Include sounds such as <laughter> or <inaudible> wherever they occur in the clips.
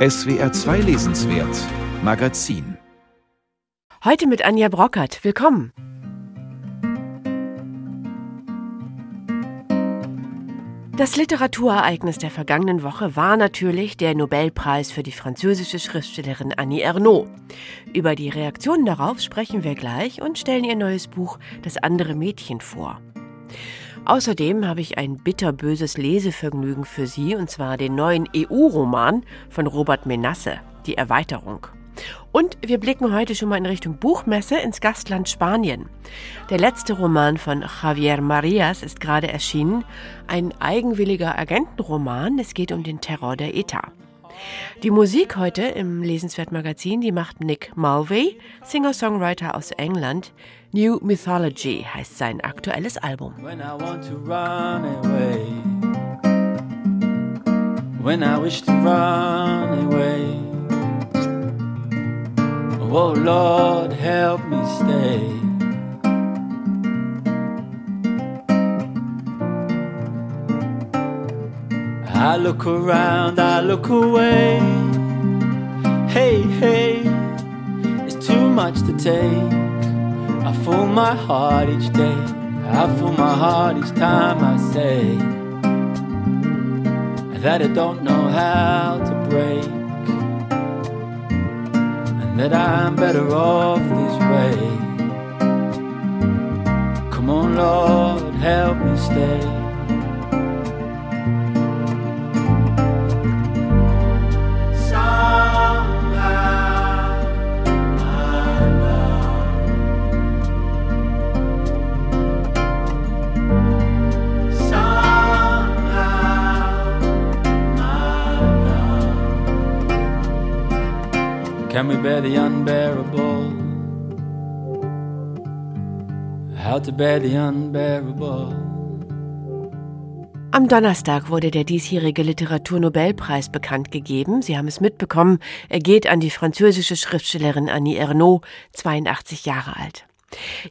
SWR 2 Lesenswert Magazin Heute mit Anja Brockert. Willkommen. Das Literaturereignis der vergangenen Woche war natürlich der Nobelpreis für die französische Schriftstellerin Annie Ernaux. Über die Reaktionen darauf sprechen wir gleich und stellen ihr neues Buch Das andere Mädchen vor. Außerdem habe ich ein bitterböses Lesevergnügen für Sie, und zwar den neuen EU-Roman von Robert Menasse, Die Erweiterung. Und wir blicken heute schon mal in Richtung Buchmesse ins Gastland Spanien. Der letzte Roman von Javier Marias ist gerade erschienen, ein eigenwilliger Agentenroman. Es geht um den Terror der ETA. Die Musik heute im Lesenswert Magazin, die macht Nick Mulvey, Singer-Songwriter aus England. New Mythology heißt sein aktuelles Album. When I want to run away, when I wish to run away, oh Lord, help me stay. I look around, I look away. Hey, hey, it's too much to take. I fool my heart each day. I fool my heart each time I say that I don't know how to break. And that I'm better off this way. Come on, Lord, help me stay. Can we bear the unbearable? How to bear the unbearable? Am Donnerstag wurde der diesjährige Literaturnobelpreis bekannt gegeben. Sie haben es mitbekommen. Er geht an die französische Schriftstellerin Annie Ernaux, 82 Jahre alt.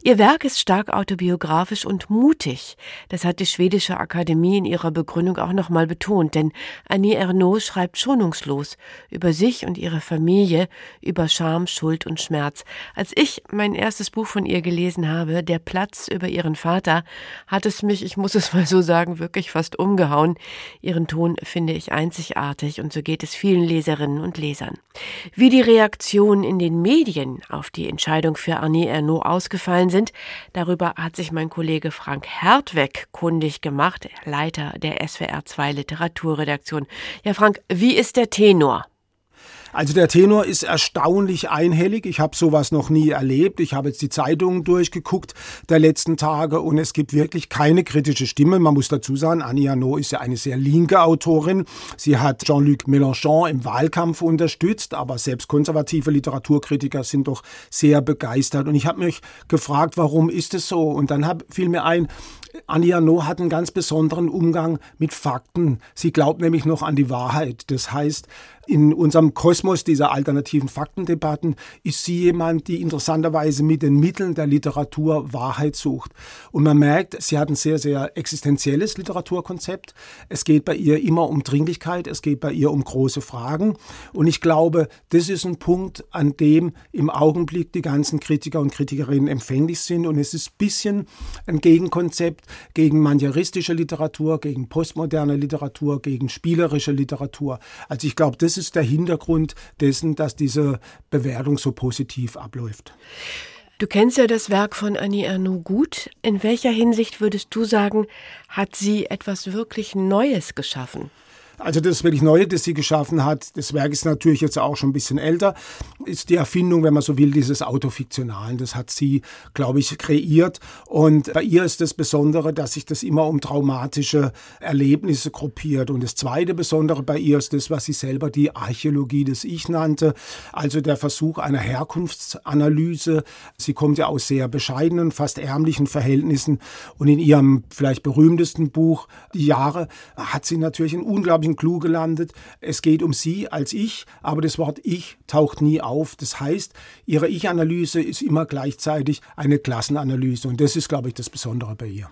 Ihr Werk ist stark autobiografisch und mutig. Das hat die Schwedische Akademie in ihrer Begründung auch nochmal betont, denn Annie Ernaux schreibt schonungslos über sich und ihre Familie, über Scham, Schuld und Schmerz. Als ich mein erstes Buch von ihr gelesen habe, Der Platz über ihren Vater, hat es mich, ich muss es mal so sagen, wirklich fast umgehauen. Ihren Ton finde ich einzigartig und so geht es vielen Leserinnen und Lesern. Wie die Reaktion in den Medien auf die Entscheidung für Annie Ernaux aus ausgefallen sind. Darüber hat sich mein Kollege Frank Hertweg kundig gemacht, Leiter der SWR 2 Literaturredaktion. Ja, Frank, wie ist der Tenor? Also der Tenor ist erstaunlich einhellig. Ich habe sowas noch nie erlebt. Ich habe jetzt die Zeitungen durchgeguckt der letzten Tage und es gibt wirklich keine kritische Stimme. Man muss dazu sagen, Annie Arnaud ist ja eine sehr linke Autorin. Sie hat Jean-Luc Mélenchon im Wahlkampf unterstützt, aber selbst konservative Literaturkritiker sind doch sehr begeistert. Und ich habe mich gefragt, warum ist es so? Und dann hab, fiel mir ein, Annie Arnaud hat einen ganz besonderen Umgang mit Fakten. Sie glaubt nämlich noch an die Wahrheit. Das heißt, in unserem Kosmos dieser alternativen Faktendebatten ist sie jemand, die interessanterweise mit den Mitteln der Literatur Wahrheit sucht. Und man merkt, sie hat ein sehr, sehr existenzielles Literaturkonzept. Es geht bei ihr immer um Dringlichkeit, es geht bei ihr um große Fragen. Und ich glaube, das ist ein Punkt, an dem im Augenblick die ganzen Kritiker und Kritikerinnen empfänglich sind. Und es ist ein bisschen ein Gegenkonzept gegen manieristische Literatur, gegen postmoderne Literatur, gegen spielerische Literatur. Also ich glaube, das ist der Hintergrund dessen, dass diese Bewertung so positiv abläuft. Du kennst ja das Werk von Annie Ernaux gut. In welcher Hinsicht würdest du sagen, hat sie etwas wirklich Neues geschaffen? Also das wirklich Neue, das sie geschaffen hat, das Werk ist natürlich jetzt auch schon ein bisschen älter, ist die Erfindung, wenn man so will, dieses Autofiktionalen. Das hat sie, glaube ich, kreiert. Und bei ihr ist das Besondere, dass sich das immer um traumatische Erlebnisse gruppiert. Und das zweite Besondere bei ihr ist das, was sie selber die Archäologie des Ich nannte, also der Versuch einer Herkunftsanalyse. Sie kommt ja aus sehr bescheidenen, fast ärmlichen Verhältnissen. Und in ihrem vielleicht berühmtesten Buch, Die Jahre, hat sie natürlich einen unglaublichen gleichen Clou gelandet. Es geht um sie als ich, aber das Wort ich taucht nie auf. Das heißt, ihre Ich-Analyse ist immer gleichzeitig eine Klassenanalyse und das ist, glaube ich, das Besondere bei ihr.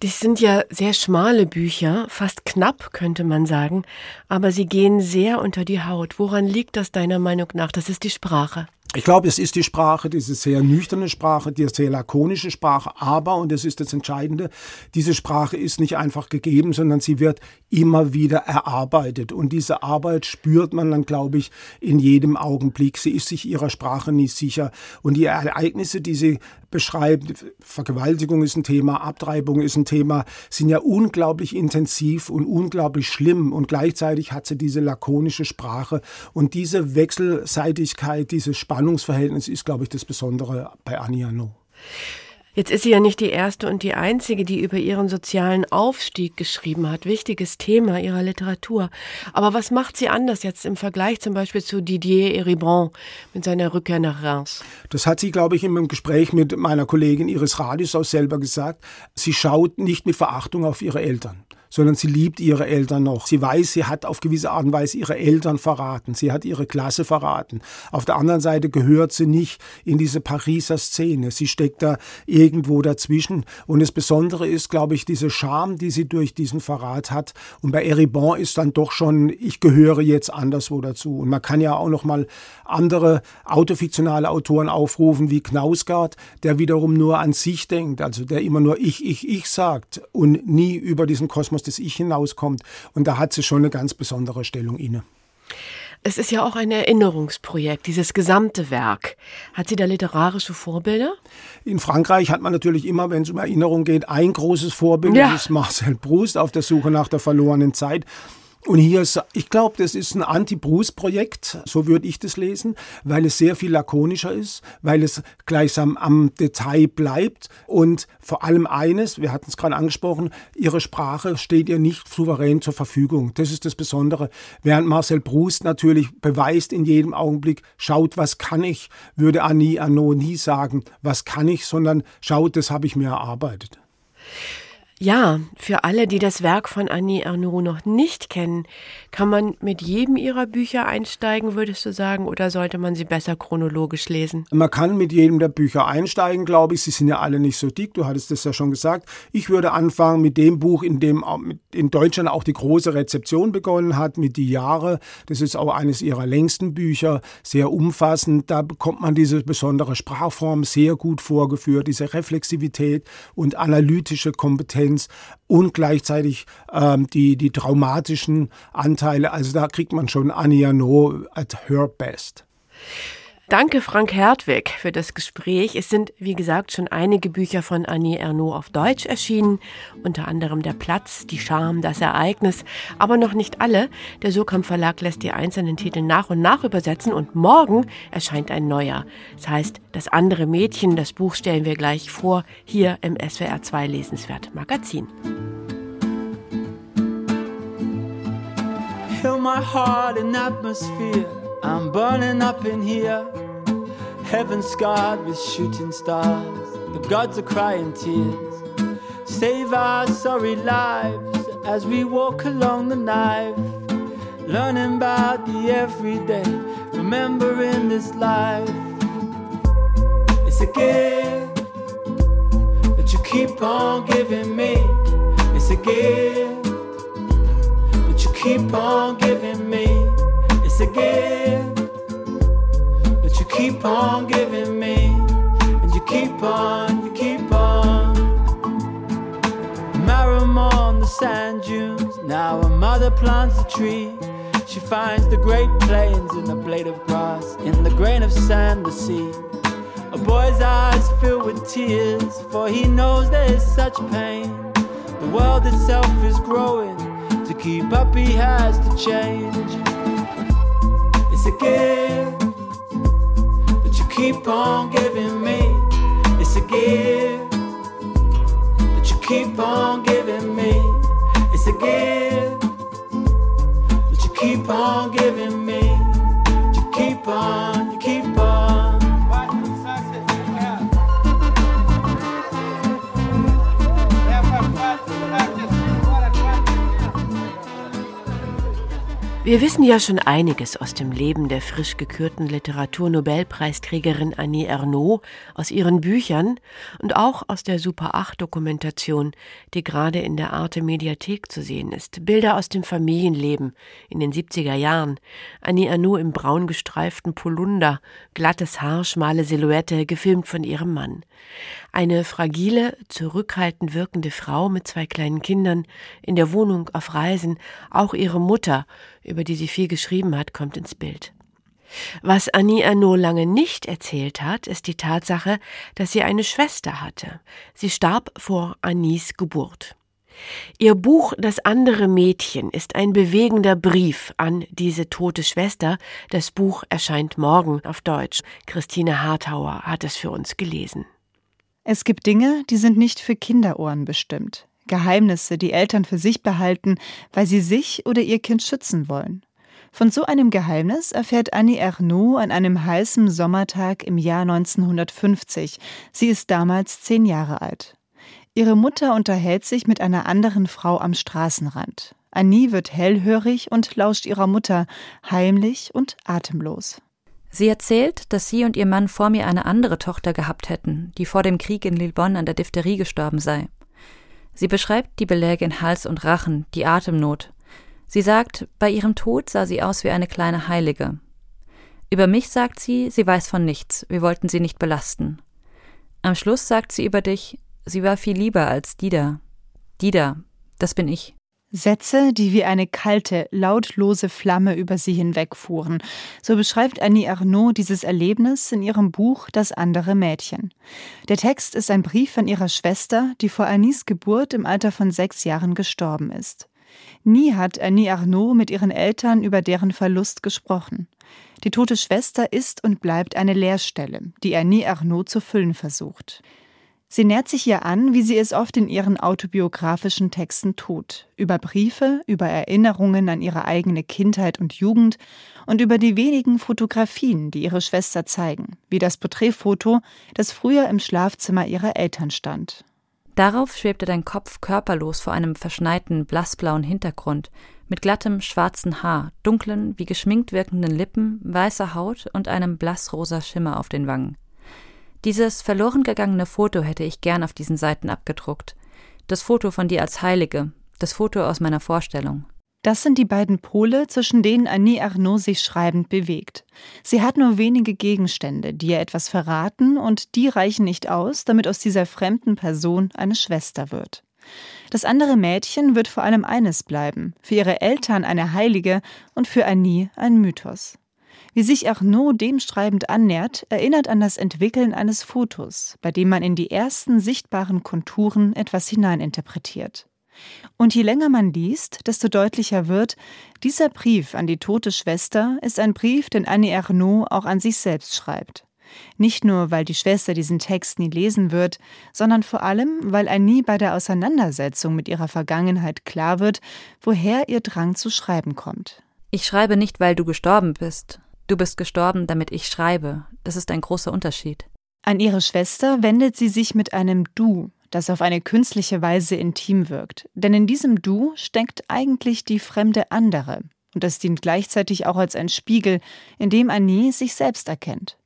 Das sind ja sehr schmale Bücher, fast knapp könnte man sagen, aber sie gehen sehr unter die Haut. Woran liegt das deiner Meinung nach? Das ist die Sprache. Ich glaube, es ist die Sprache, diese sehr nüchterne Sprache, die sehr lakonische Sprache, aber, und das ist das Entscheidende, diese Sprache ist nicht einfach gegeben, sondern sie wird immer wieder erarbeitet. Und diese Arbeit spürt man dann, glaube ich, in jedem Augenblick. Sie ist sich ihrer Sprache nicht sicher. Und die Ereignisse, die sie beschreibt, Vergewaltigung ist ein Thema, Abtreibung ist ein Thema, sind ja unglaublich intensiv und unglaublich schlimm. Und gleichzeitig hat sie diese lakonische Sprache. Und diese Wechselseitigkeit, dieses Spannungsverhältnis ist, glaube ich, das Besondere bei Annie Arnaud. Jetzt ist sie ja nicht die erste und die einzige, die über ihren sozialen Aufstieg geschrieben hat. Wichtiges Thema ihrer Literatur. Aber was macht sie anders jetzt im Vergleich zum Beispiel zu Didier Eribon mit seiner Rückkehr nach Reims? Das hat sie, glaube ich, im Gespräch mit meiner Kollegin Iris Radius auch selber gesagt. Sie schaut nicht mit Verachtung auf ihre Eltern sondern sie liebt ihre Eltern noch. Sie weiß, sie hat auf gewisse Art und Weise ihre Eltern verraten. Sie hat ihre Klasse verraten. Auf der anderen Seite gehört sie nicht in diese Pariser Szene. Sie steckt da irgendwo dazwischen. Und das Besondere ist, glaube ich, diese Scham, die sie durch diesen Verrat hat. Und bei Eribon ist dann doch schon, ich gehöre jetzt anderswo dazu. Und man kann ja auch noch mal andere autofiktionale Autoren aufrufen, wie Knausgard, der wiederum nur an sich denkt, also der immer nur ich, ich, ich sagt und nie über diesen Kosmos aus das Ich hinauskommt. Und da hat sie schon eine ganz besondere Stellung inne. Es ist ja auch ein Erinnerungsprojekt, dieses gesamte Werk. Hat sie da literarische Vorbilder? In Frankreich hat man natürlich immer, wenn es um Erinnerung geht, ein großes Vorbild. Ja. Das ist Marcel Proust auf der Suche nach der verlorenen Zeit. Und hier ist, ich glaube, das ist ein Anti-Bruce-Projekt, so würde ich das lesen, weil es sehr viel lakonischer ist, weil es gleichsam am Detail bleibt und vor allem eines, wir hatten es gerade angesprochen, ihre Sprache steht ihr nicht souverän zur Verfügung. Das ist das Besondere. Während Marcel Proust natürlich beweist in jedem Augenblick, schaut, was kann ich, würde Annie Arnaud nie sagen, was kann ich, sondern schaut, das habe ich mir erarbeitet. Ja, für alle, die das Werk von Annie Ernaux noch nicht kennen, kann man mit jedem ihrer Bücher einsteigen, würdest du sagen, oder sollte man sie besser chronologisch lesen? Man kann mit jedem der Bücher einsteigen, glaube ich. Sie sind ja alle nicht so dick, du hattest das ja schon gesagt. Ich würde anfangen mit dem Buch, in dem in Deutschland auch die große Rezeption begonnen hat, mit Die Jahre. Das ist auch eines ihrer längsten Bücher, sehr umfassend. Da bekommt man diese besondere Sprachform sehr gut vorgeführt, diese Reflexivität und analytische Kompetenz Intelligenz und gleichzeitig ähm, die, die traumatischen Anteile. Also da kriegt man schon Annie Arnaud at her best. Danke, Frank Hertwig, für das Gespräch. Es sind, wie gesagt, schon einige Bücher von Annie Ernaux auf Deutsch erschienen, unter anderem Der Platz, Die Scham, Das Ereignis, aber noch nicht alle. Der Sokam Verlag lässt die einzelnen Titel nach und nach übersetzen und morgen erscheint ein neuer. Das heißt, Das andere Mädchen, das Buch stellen wir gleich vor, hier im SWR 2 Lesenswert Magazin. Fill my heart in atmosphere I'm burning up in here, heaven scarred with shooting stars. The gods are crying tears. Save our sorry lives as we walk along the knife, learning about the everyday, remembering this life. It's a gift that you keep on giving me. It's a gift that you keep on giving me. A gift keep on giving me, and you keep on, you keep on. Marimar on the sand dunes, now a mother plants a tree. She finds the great plains in a blade of grass, in the grain of sand, the sea. A boy's eyes fill with tears, for he knows there is such pain. The world itself is growing, to keep up, he has to change. It's a gift that you keep on giving me. It's a gift that you keep on giving me. It's a gift that you keep on giving me. You keep on. Wir wissen ja schon einiges aus dem Leben der frisch gekürten Literaturnobelpreisträgerin Annie Ernaux, aus ihren Büchern und auch aus der Super 8 Dokumentation, die gerade in der Arte Mediathek zu sehen ist. Bilder aus dem Familienleben in den 70er Jahren. Annie Ernaux im braun gestreiften Polunder, glattes Haar, schmale Silhouette, gefilmt von ihrem Mann. Eine fragile, zurückhaltend wirkende Frau mit zwei kleinen Kindern, in der Wohnung, auf Reisen, auch ihre Mutter, über die sie viel geschrieben hat, kommt ins Bild. Was Annie Ernaux lange nicht erzählt hat, ist die Tatsache, dass sie eine Schwester hatte. Sie starb vor Annies Geburt. Ihr Buch Das andere Mädchen ist ein bewegender Brief an diese tote Schwester. Das Buch erscheint morgen auf Deutsch. Christine Hartauer hat es für uns gelesen. Es gibt Dinge, die sind nicht für Kinderohren bestimmt. Geheimnisse, die Eltern für sich behalten, weil sie sich oder ihr Kind schützen wollen. Von so einem Geheimnis erfährt Annie Ernaux an einem heißen Sommertag im Jahr 1950. Sie ist damals zehn Jahre alt. Ihre Mutter unterhält sich mit einer anderen Frau am Straßenrand. Annie wird hellhörig und lauscht ihrer Mutter, heimlich und atemlos. Sie erzählt, dass sie und ihr Mann vor mir eine andere Tochter gehabt hätten, die vor dem Krieg in Lillebonne an der Diphtherie gestorben sei. Sie beschreibt die Beläge in Hals und Rachen, die Atemnot. Sie sagt, bei ihrem Tod sah sie aus wie eine kleine Heilige. Über mich sagt sie, sie weiß von nichts, wir wollten sie nicht belasten. Am Schluss sagt sie über dich, sie war viel lieber als Dida. Dida, das bin ich. Sätze, die wie eine kalte, lautlose Flamme über sie hinwegfuhren. So beschreibt Annie Arnaud dieses Erlebnis in ihrem Buch Das andere Mädchen. Der Text ist ein Brief von ihrer Schwester, die vor Annies Geburt im Alter von sechs Jahren gestorben ist. Nie hat Annie Arnaud mit ihren Eltern über deren Verlust gesprochen. Die tote Schwester ist und bleibt eine Leerstelle, die Annie Arnaud zu füllen versucht. Sie nähert sich ihr an, wie sie es oft in ihren autobiografischen Texten tut, über Briefe, über Erinnerungen an ihre eigene Kindheit und Jugend und über die wenigen Fotografien, die ihre Schwester zeigen, wie das Porträtfoto, das früher im Schlafzimmer ihrer Eltern stand. Darauf schwebte dein Kopf körperlos vor einem verschneiten, blassblauen Hintergrund, mit glattem, schwarzen Haar, dunklen, wie geschminkt wirkenden Lippen, weißer Haut und einem blassrosa Schimmer auf den Wangen. Dieses verloren gegangene Foto hätte ich gern auf diesen Seiten abgedruckt. Das Foto von dir als Heilige, das Foto aus meiner Vorstellung. Das sind die beiden Pole, zwischen denen Annie Arnaud sich schreibend bewegt. Sie hat nur wenige Gegenstände, die ihr etwas verraten, und die reichen nicht aus, damit aus dieser fremden Person eine Schwester wird. Das andere Mädchen wird vor allem eines bleiben, für ihre Eltern eine Heilige und für Annie ein Mythos. Wie sich Arnaud dem schreibend annähert, erinnert an das Entwickeln eines Fotos, bei dem man in die ersten sichtbaren Konturen etwas hineininterpretiert. Und je länger man liest, desto deutlicher wird, dieser Brief an die tote Schwester ist ein Brief, den Annie Arnaud auch an sich selbst schreibt. Nicht nur, weil die Schwester diesen Text nie lesen wird, sondern vor allem, weil Annie bei der Auseinandersetzung mit ihrer Vergangenheit klar wird, woher ihr Drang zu schreiben kommt. Ich schreibe nicht, weil du gestorben bist, Du bist gestorben, damit ich schreibe. Das ist ein großer Unterschied. An ihre Schwester wendet sie sich mit einem Du, das auf eine künstliche Weise intim wirkt. Denn in diesem Du steckt eigentlich die fremde andere. Und das dient gleichzeitig auch als ein Spiegel, in dem Annie sich selbst erkennt.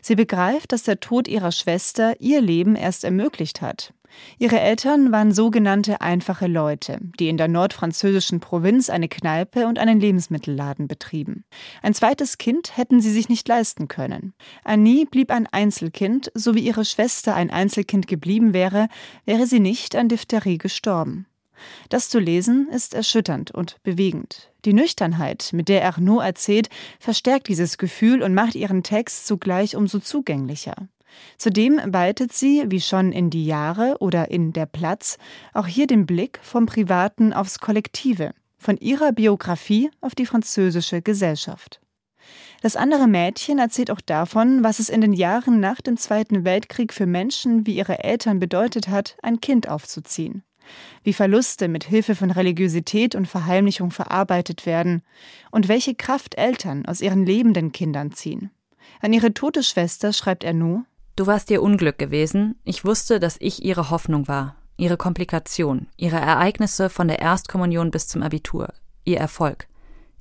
Sie begreift, dass der Tod ihrer Schwester ihr Leben erst ermöglicht hat. Ihre Eltern waren sogenannte einfache Leute, die in der nordfranzösischen Provinz eine Kneipe und einen Lebensmittelladen betrieben. Ein zweites Kind hätten sie sich nicht leisten können. Annie blieb ein Einzelkind, so wie ihre Schwester ein Einzelkind geblieben wäre, wäre sie nicht an Diphtherie gestorben. Das zu lesen ist erschütternd und bewegend. Die Nüchternheit, mit der Arnaud erzählt, verstärkt dieses Gefühl und macht ihren Text zugleich umso zugänglicher. Zudem weitet sie, wie schon in die Jahre oder in der Platz, auch hier den Blick vom Privaten aufs Kollektive, von ihrer Biografie auf die französische Gesellschaft. Das andere Mädchen erzählt auch davon, was es in den Jahren nach dem Zweiten Weltkrieg für Menschen wie ihre Eltern bedeutet hat, ein Kind aufzuziehen. Wie Verluste mit Hilfe von Religiosität und Verheimlichung verarbeitet werden und welche Kraft Eltern aus ihren lebenden Kindern ziehen. An ihre tote Schwester schreibt er nur Du warst ihr Unglück gewesen. Ich wusste, dass ich ihre Hoffnung war, ihre Komplikation, ihre Ereignisse von der Erstkommunion bis zum Abitur, ihr Erfolg.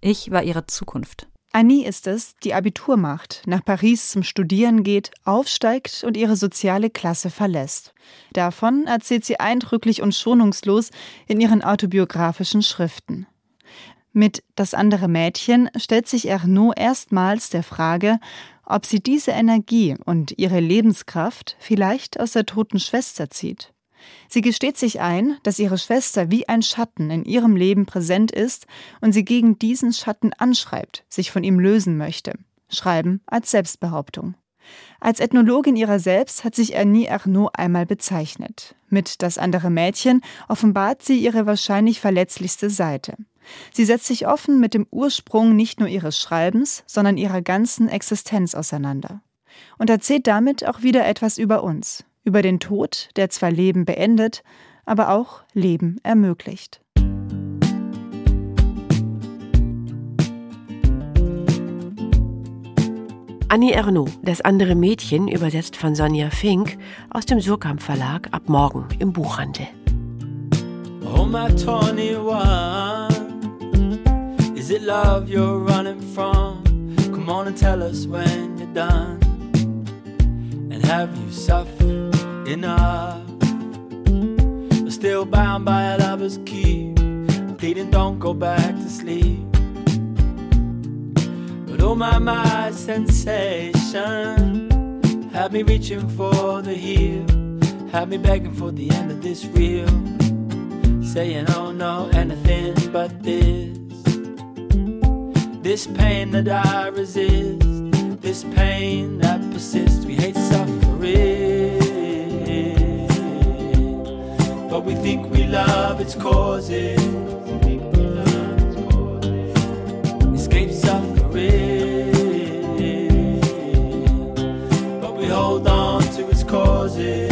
Ich war ihre Zukunft. Annie ist es, die Abitur macht, nach Paris zum Studieren geht, aufsteigt und ihre soziale Klasse verlässt. Davon erzählt sie eindrücklich und schonungslos in ihren autobiografischen Schriften. Mit Das andere Mädchen stellt sich Ernaud erstmals der Frage, ob sie diese Energie und ihre Lebenskraft vielleicht aus der toten Schwester zieht. Sie gesteht sich ein, dass ihre Schwester wie ein Schatten in ihrem Leben präsent ist und sie gegen diesen Schatten anschreibt, sich von ihm lösen möchte. Schreiben als Selbstbehauptung. Als Ethnologin ihrer selbst hat sich Annie Arnaud einmal bezeichnet. Mit Das andere Mädchen offenbart sie ihre wahrscheinlich verletzlichste Seite. Sie setzt sich offen mit dem Ursprung nicht nur ihres Schreibens, sondern ihrer ganzen Existenz auseinander. Und erzählt damit auch wieder etwas über uns, über den Tod, der zwar Leben beendet, aber auch Leben ermöglicht. Annie Ernaux, das andere Mädchen, übersetzt von Sonja Fink, aus dem Surkamp Verlag ab morgen im Buchhandel. Oh my 21, is it love you're running from? Come on and tell us when you're done. And have you suffered But still bound by a lover's key, pleading don't go back to sleep. But oh my, my sensation Had me reaching for the heel. Had me begging for the end of this reel. Saying oh no, anything but this. This pain that I resist. This pain that persists. We hate suffering But we think we love its causes. Escape suffering but we hold on to its causes.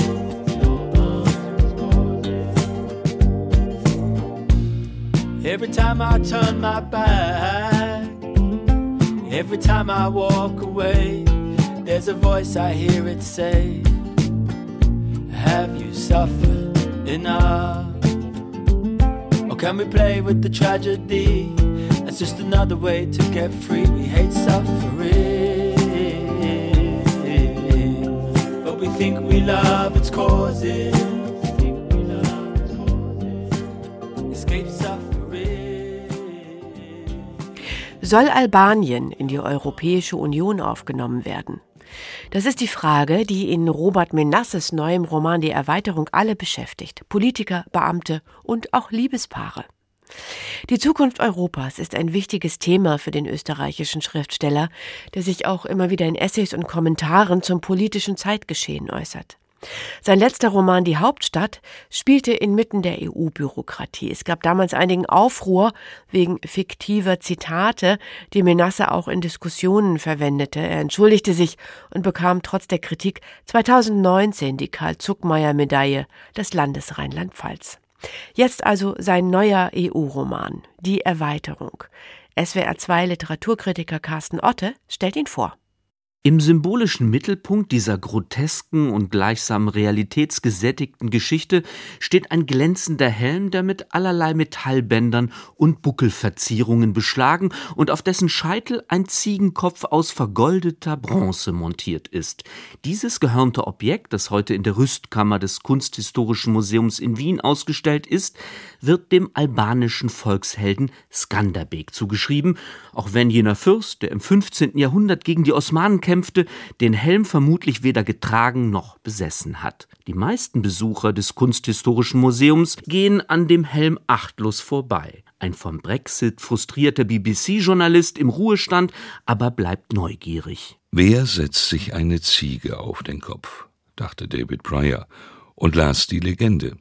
Every time I turn my back, every time I walk away, there's a voice I hear it say, Have you suffered enough? Or can we play with the tragedy? That's just another way to get free. We hate suffering. think we love its causes. Soll Albanien in die Europäische Union aufgenommen werden? Das ist die Frage, die in Robert Menasses neuem Roman Die Erweiterung alle beschäftigt. Politiker, Beamte und auch Liebespaare. Die Zukunft Europas ist ein wichtiges Thema für den österreichischen Schriftsteller, der sich auch immer wieder in Essays und Kommentaren zum politischen Zeitgeschehen äußert. Sein letzter Roman Die Hauptstadt spielte inmitten der EU-Bürokratie. Es gab damals einigen Aufruhr wegen fiktiver Zitate, die Menasse auch in Diskussionen verwendete. Er entschuldigte sich und bekam trotz der Kritik 2019 die Karl-Zuckmeier-Medaille des Landes Rheinland-Pfalz. Jetzt also sein neuer EU-Roman, Die Erweiterung. SWR 2 Literaturkritiker Carsten Otte stellt ihn vor. Im symbolischen Mittelpunkt dieser grotesken und gleichsam realitätsgesättigten Geschichte steht ein glänzender Helm, der mit allerlei Metallbändern und Buckelverzierungen beschlagen und auf dessen Scheitel ein Ziegenkopf aus vergoldeter Bronze montiert ist. Dieses gehörnte Objekt, das heute in der Rüstkammer des Kunsthistorischen Museums in Wien ausgestellt ist, wird dem albanischen Volkshelden Skanderbeg zugeschrieben, auch wenn jener Fürst, der im 15. Jahrhundert gegen die Osmanen kämpfte, den Helm vermutlich weder getragen noch besessen hat. Die meisten Besucher des Kunsthistorischen Museums gehen an dem Helm achtlos vorbei. Ein vom Brexit frustrierter BBC-Journalist im Ruhestand aber bleibt neugierig. Wer setzt sich eine Ziege auf den Kopf? dachte David Pryor und las die Legende.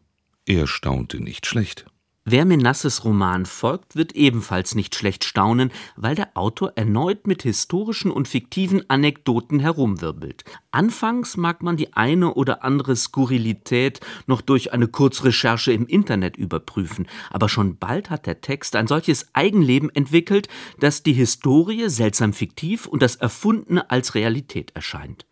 Er staunte nicht schlecht. Wer Menasses Roman folgt, wird ebenfalls nicht schlecht staunen, weil der Autor erneut mit historischen und fiktiven Anekdoten herumwirbelt. Anfangs mag man die eine oder andere Skurrilität noch durch eine Kurzrecherche im Internet überprüfen, aber schon bald hat der Text ein solches Eigenleben entwickelt, dass die Historie seltsam fiktiv und das Erfundene als Realität erscheint.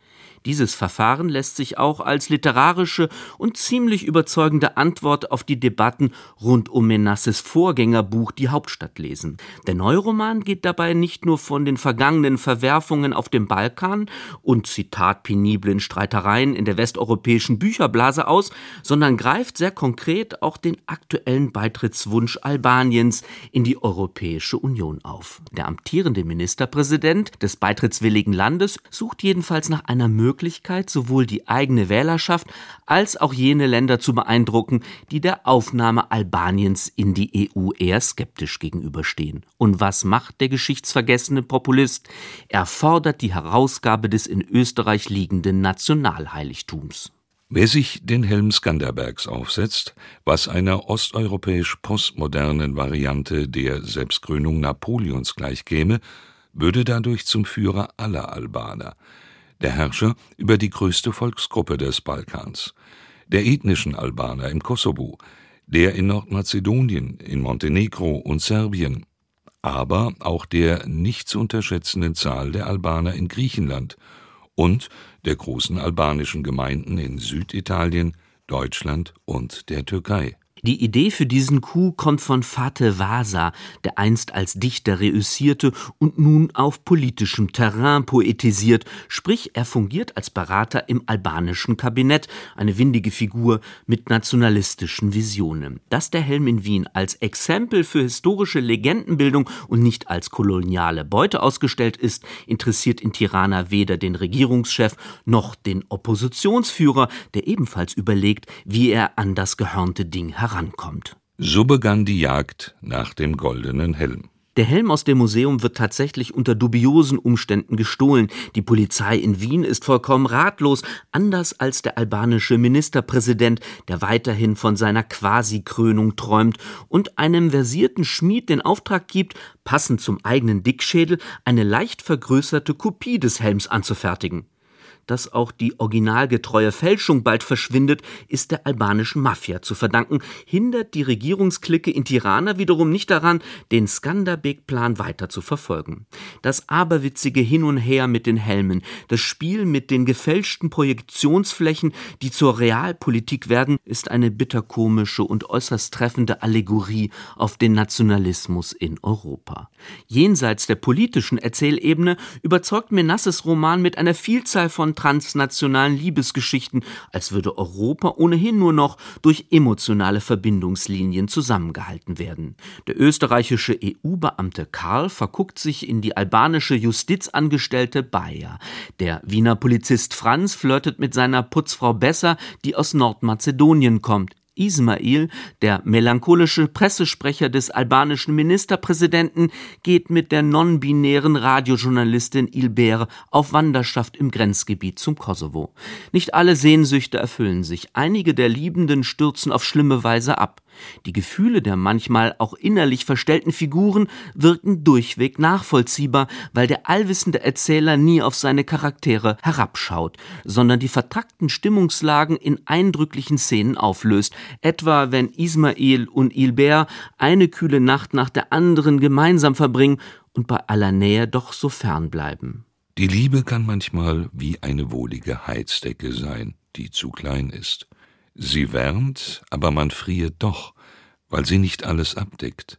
Dieses Verfahren lässt sich auch als literarische und ziemlich überzeugende Antwort auf die Debatten rund um Menasses Vorgängerbuch Die Hauptstadt lesen. Der Neuroman geht dabei nicht nur von den vergangenen Verwerfungen auf dem Balkan und Zitat peniblen Streitereien in der westeuropäischen Bücherblase aus, sondern greift sehr konkret auch den aktuellen Beitrittswunsch Albaniens in die Europäische Union auf. Der amtierende Ministerpräsident des beitrittswilligen Landes sucht jedenfalls nach einer Möglichkeit, sowohl die eigene Wählerschaft als auch jene Länder zu beeindrucken, die der Aufnahme Albaniens in die EU eher skeptisch gegenüberstehen. Und was macht der geschichtsvergessene Populist? Er fordert die Herausgabe des in Österreich liegenden Nationalheiligtums. Wer sich den Helm Skanderbergs aufsetzt, was einer osteuropäisch postmodernen Variante der Selbstkrönung Napoleons gleichkäme, würde dadurch zum Führer aller Albaner, der Herrscher über die größte Volksgruppe des Balkans, der ethnischen Albaner im Kosovo, der in Nordmazedonien, in Montenegro und Serbien, aber auch der nicht zu unterschätzenden Zahl der Albaner in Griechenland und der großen albanischen Gemeinden in Süditalien, Deutschland und der Türkei die Idee für diesen Coup kommt von Fateh Vasa, der einst als Dichter reüssierte und nun auf politischem Terrain poetisiert, sprich er fungiert als Berater im albanischen Kabinett, eine windige Figur mit nationalistischen Visionen. Dass der Helm in Wien als Exempel für historische Legendenbildung und nicht als koloniale Beute ausgestellt ist, interessiert in Tirana weder den Regierungschef noch den Oppositionsführer, der ebenfalls überlegt, wie er an das gehörnte Ding heran herankommt. So begann die Jagd nach dem goldenen Helm. Der Helm aus dem Museum wird tatsächlich unter dubiosen Umständen gestohlen. Die Polizei in Wien ist vollkommen ratlos, anders als der albanische Ministerpräsident, der weiterhin von seiner Quasi-Krönung träumt und einem versierten Schmied den Auftrag gibt, passend zum eigenen Dickschädel eine leicht vergrößerte Kopie des Helms anzufertigen. Dass auch die originalgetreue Fälschung bald verschwindet, ist der albanischen Mafia zu verdanken, hindert die Regierungsklicke in Tirana wiederum nicht daran, den Skanderbeg-Plan weiter zu verfolgen. Das aberwitzige Hin und Her mit den Helmen, das Spiel mit den gefälschten Projektionsflächen, die zur Realpolitik werden, ist eine bitterkomische und äußerst treffende Allegorie auf den Nationalismus in Europa. Jenseits der politischen Erzählebene überzeugt Menasses Roman mit einer Vielzahl von transnationalen Liebesgeschichten, als würde Europa ohnehin nur noch durch emotionale Verbindungslinien zusammengehalten werden. Der österreichische EU-Beamte Karl verguckt sich in die albanische Justizangestellte Bayer. Der Wiener Polizist Franz flirtet mit seiner Putzfrau Besser, die aus Nordmazedonien kommt. Ismail, der melancholische Pressesprecher des albanischen Ministerpräsidenten, geht mit der non-binären Radiojournalistin Ilber auf Wanderschaft im Grenzgebiet zum Kosovo. Nicht alle Sehnsüchte erfüllen sich. Einige der Liebenden stürzen auf schlimme Weise ab. Die Gefühle der manchmal auch innerlich verstellten Figuren wirken durchweg nachvollziehbar, weil der allwissende Erzähler nie auf seine Charaktere herabschaut, sondern die vertrackten Stimmungslagen in eindrücklichen Szenen auflöst, etwa wenn Ismail und Ilbert eine kühle Nacht nach der anderen gemeinsam verbringen und bei aller Nähe doch so fern bleiben. Die Liebe kann manchmal wie eine wohlige Heizdecke sein, die zu klein ist. Sie wärmt, aber man friert doch, weil sie nicht alles abdeckt.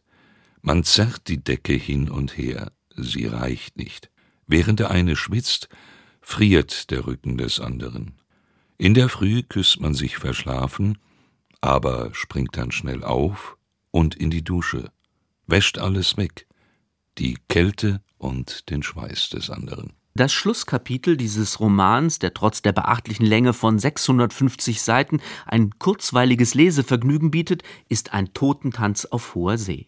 Man zerrt die Decke hin und her, sie reicht nicht. Während der eine schwitzt, friert der Rücken des anderen. In der Früh küsst man sich verschlafen, aber springt dann schnell auf und in die Dusche, wäscht alles weg, die Kälte und den Schweiß des anderen. Das Schlusskapitel dieses Romans, der trotz der beachtlichen Länge von 650 Seiten ein kurzweiliges Lesevergnügen bietet, ist ein Totentanz auf hoher See.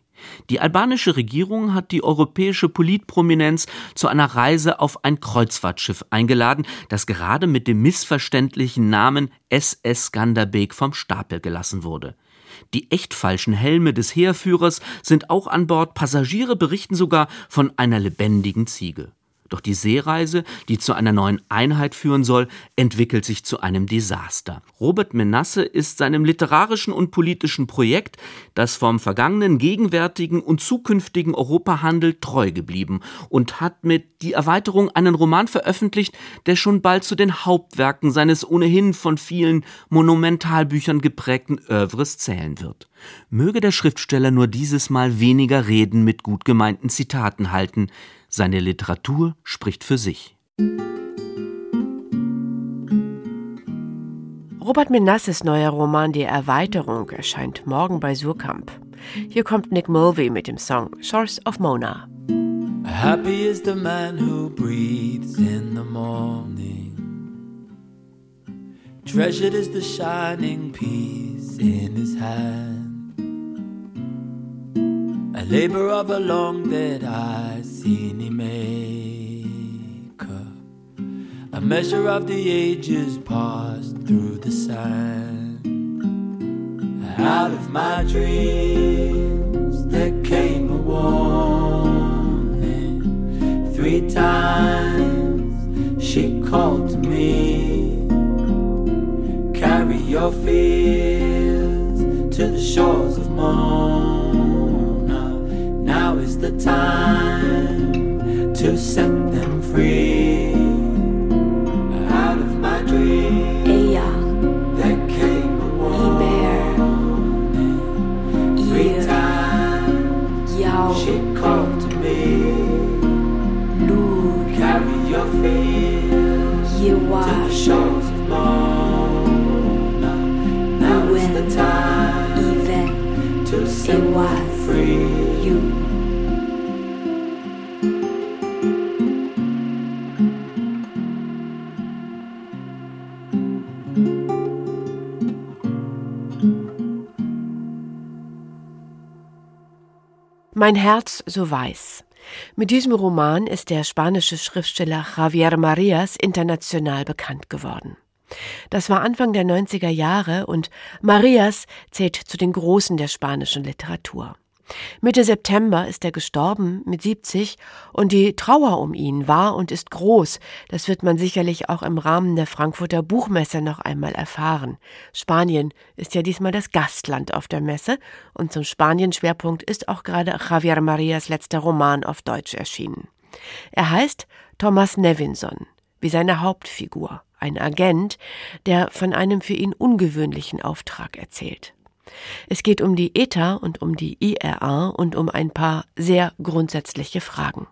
Die albanische Regierung hat die europäische Politprominenz zu einer Reise auf ein Kreuzfahrtschiff eingeladen, das gerade mit dem missverständlichen Namen SS Skanderbeg vom Stapel gelassen wurde. Die echt falschen Helme des Heerführers sind auch an Bord, Passagiere berichten sogar von einer lebendigen Ziege. Doch die Seereise, die zu einer neuen Einheit führen soll, entwickelt sich zu einem Desaster. Robert Menasse ist seinem literarischen und politischen Projekt, das vom vergangenen, gegenwärtigen und zukünftigen Europa handelt, treu geblieben und hat mit Die Erweiterung einen Roman veröffentlicht, der schon bald zu den Hauptwerken seines ohnehin von vielen Monumentalbüchern geprägten Övres zählen wird. Möge der Schriftsteller nur dieses Mal weniger Reden mit gut gemeinten Zitaten halten, seine Literatur spricht für sich. Robert Menasses neuer Roman Die Erweiterung erscheint morgen bei Surkamp. Hier kommt Nick Mulvey mit dem Song Shores of Mona. Happy is the man who breathes in the morning. Treasured is the shining piece in his hand. A labor of a long dead eye, seen maker. A measure of the ages passed through the sand. Out of my dreams, there came a warning. Three times she called to me. Carry your fears to the shores of morn time to set them free. Out of my dream, Ella, there came a warning. Three times she called to me. Lord, carry your fears to the shores of Mona. Now is the time to set them Mein Herz so weiß. Mit diesem Roman ist der spanische Schriftsteller Javier Marias international bekannt geworden. Das war Anfang der 90er Jahre und Marias zählt zu den Großen der spanischen Literatur. Mitte September ist er gestorben mit 70 und die Trauer um ihn war und ist groß. Das wird man sicherlich auch im Rahmen der Frankfurter Buchmesse noch einmal erfahren. Spanien ist ja diesmal das Gastland auf der Messe und zum Spanien-Schwerpunkt ist auch gerade Javier Marias letzter Roman auf Deutsch erschienen. Er heißt Thomas Nevinson, wie seine Hauptfigur, ein Agent, der von einem für ihn ungewöhnlichen Auftrag erzählt. Es geht um die ETA und um die IRA und um ein paar sehr grundsätzliche Fragen.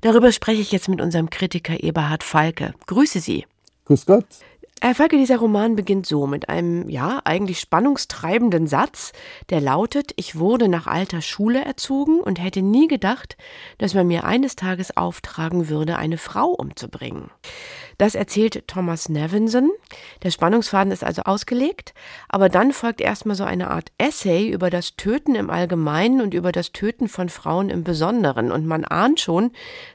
Darüber spreche ich jetzt mit unserem Kritiker Eberhard Falke. Grüße Sie. Grüß Gott. Falke, dieser Roman beginnt so mit einem, ja, eigentlich spannungstreibenden Satz, der lautet, ich wurde nach alter Schule erzogen und hätte nie gedacht, dass man mir eines Tages auftragen würde, eine Frau umzubringen. Das erzählt Thomas Nevinson. Der Spannungsfaden ist also ausgelegt, aber dann folgt erstmal so eine Art Essay über das Töten im Allgemeinen und über das Töten von Frauen im Besonderen. Und man ahnt schon,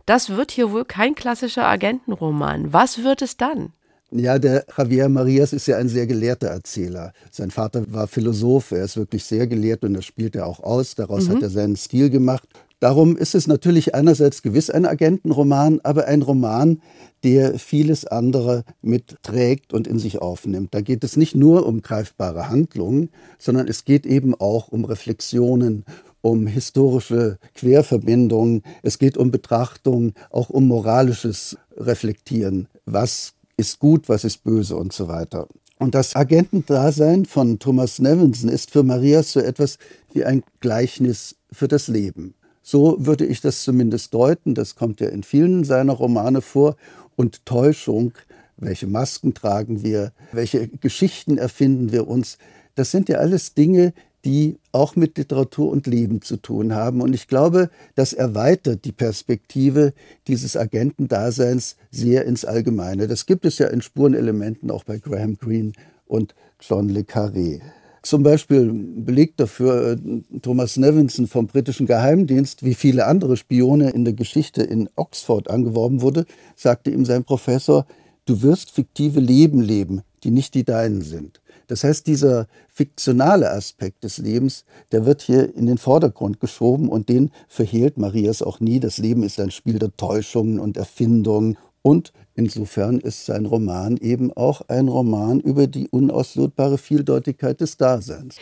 das wird hier wohl kein klassischer Agentenroman. Was wird es dann? Ja, der Javier Marias ist ja ein sehr gelehrter Erzähler. Sein Vater war Philosoph, er ist wirklich sehr gelehrt und das spielt er auch aus. Daraus mhm. hat er seinen Stil gemacht. Darum ist es natürlich einerseits gewiss ein Agentenroman, aber ein Roman, der vieles andere mitträgt und in sich aufnimmt. Da geht es nicht nur um greifbare Handlungen, sondern es geht eben auch um Reflexionen, um historische Querverbindungen, es geht um Betrachtung, auch um moralisches Reflektieren. Was ist gut, was ist böse und so weiter. Und das Agentendasein von Thomas Nevinson ist für Marias so etwas wie ein Gleichnis für das Leben. So würde ich das zumindest deuten. Das kommt ja in vielen seiner Romane vor. Und Täuschung, welche Masken tragen wir, welche Geschichten erfinden wir uns, das sind ja alles Dinge, die auch mit Literatur und Leben zu tun haben. Und ich glaube, das erweitert die Perspektive dieses Agentendaseins sehr ins Allgemeine. Das gibt es ja in Spurenelementen auch bei Graham Greene und John Le Carré. Zum Beispiel belegt dafür äh, Thomas Nevinson vom britischen Geheimdienst, wie viele andere Spione in der Geschichte in Oxford angeworben wurde, sagte ihm sein Professor, du wirst fiktive Leben leben, die nicht die deinen sind. Das heißt, dieser fiktionale Aspekt des Lebens, der wird hier in den Vordergrund geschoben und den verhehlt Marias auch nie. Das Leben ist ein Spiel der Täuschungen und Erfindungen und insofern ist sein Roman eben auch ein Roman über die unauslotbare Vieldeutigkeit des Daseins.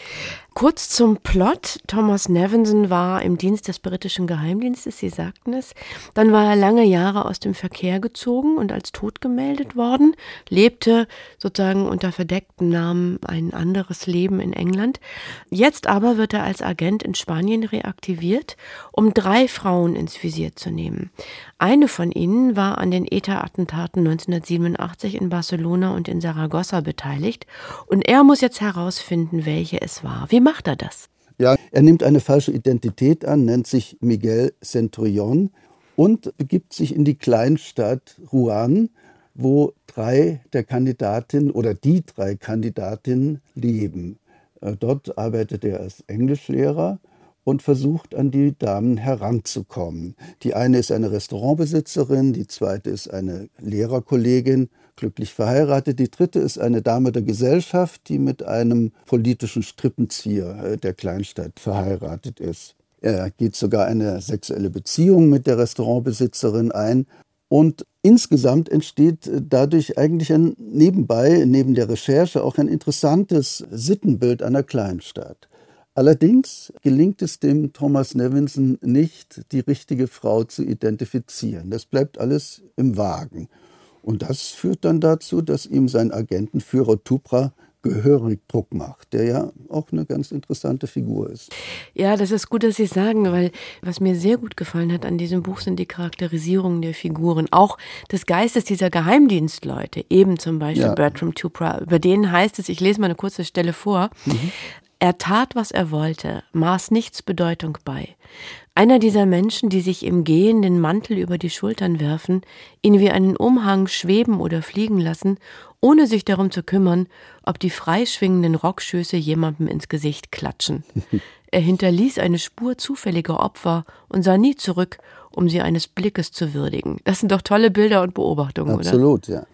Kurz zum Plot. Thomas Nevinson war im Dienst des britischen Geheimdienstes, Sie sagten es. Dann war er lange Jahre aus dem Verkehr gezogen und als tot gemeldet worden, lebte sozusagen unter verdecktem Namen ein anderes Leben in England. Jetzt aber wird er als Agent in Spanien reaktiviert, um drei Frauen ins Visier zu nehmen. Eine von ihnen war an den ETA-Attentaten 1987 in Barcelona und in Saragossa beteiligt und er muss jetzt herausfinden, welche es war. Wie macht er das? Ja, er nimmt eine falsche Identität an, nennt sich Miguel Centurion und begibt sich in die Kleinstadt Rouen, wo drei der Kandidatinnen oder die drei Kandidatinnen leben. Äh, dort arbeitet er als Englischlehrer und versucht an die Damen heranzukommen. Die eine ist eine Restaurantbesitzerin, die zweite ist eine Lehrerkollegin glücklich verheiratet. Die dritte ist eine Dame der Gesellschaft, die mit einem politischen Strippenzieher äh, der Kleinstadt verheiratet ist. Er geht sogar eine sexuelle Beziehung mit der Restaurantbesitzerin ein. Und insgesamt entsteht äh, dadurch eigentlich ein nebenbei, neben der Recherche, auch ein interessantes Sittenbild einer Kleinstadt. Allerdings gelingt es dem Thomas Nevinson nicht, die richtige Frau zu identifizieren. Das bleibt alles im Wagen. Und das führt dann dazu, dass ihm sein Agentenführer Tupra gehörig Druck macht, der ja auch eine ganz interessante Figur ist. Ja, das ist gut, dass Sie sagen, weil was mir sehr gut gefallen hat an diesem Buch sind die Charakterisierungen der Figuren, auch des Geistes dieser Geheimdienstleute, eben zum Beispiel ja. Bertram Tupra. Über den heißt es, ich lese mal eine kurze Stelle vor, mhm. Er tat, was er wollte, maß nichts Bedeutung bei. Einer dieser Menschen, die sich im Gehen den Mantel über die Schultern werfen, ihn wie einen Umhang schweben oder fliegen lassen, ohne sich darum zu kümmern, ob die freischwingenden Rockschöße jemandem ins Gesicht klatschen. <laughs> Er hinterließ eine Spur zufälliger Opfer und sah nie zurück, um sie eines Blickes zu würdigen. Das sind doch tolle Bilder und Beobachtungen, Absolut, oder? ja.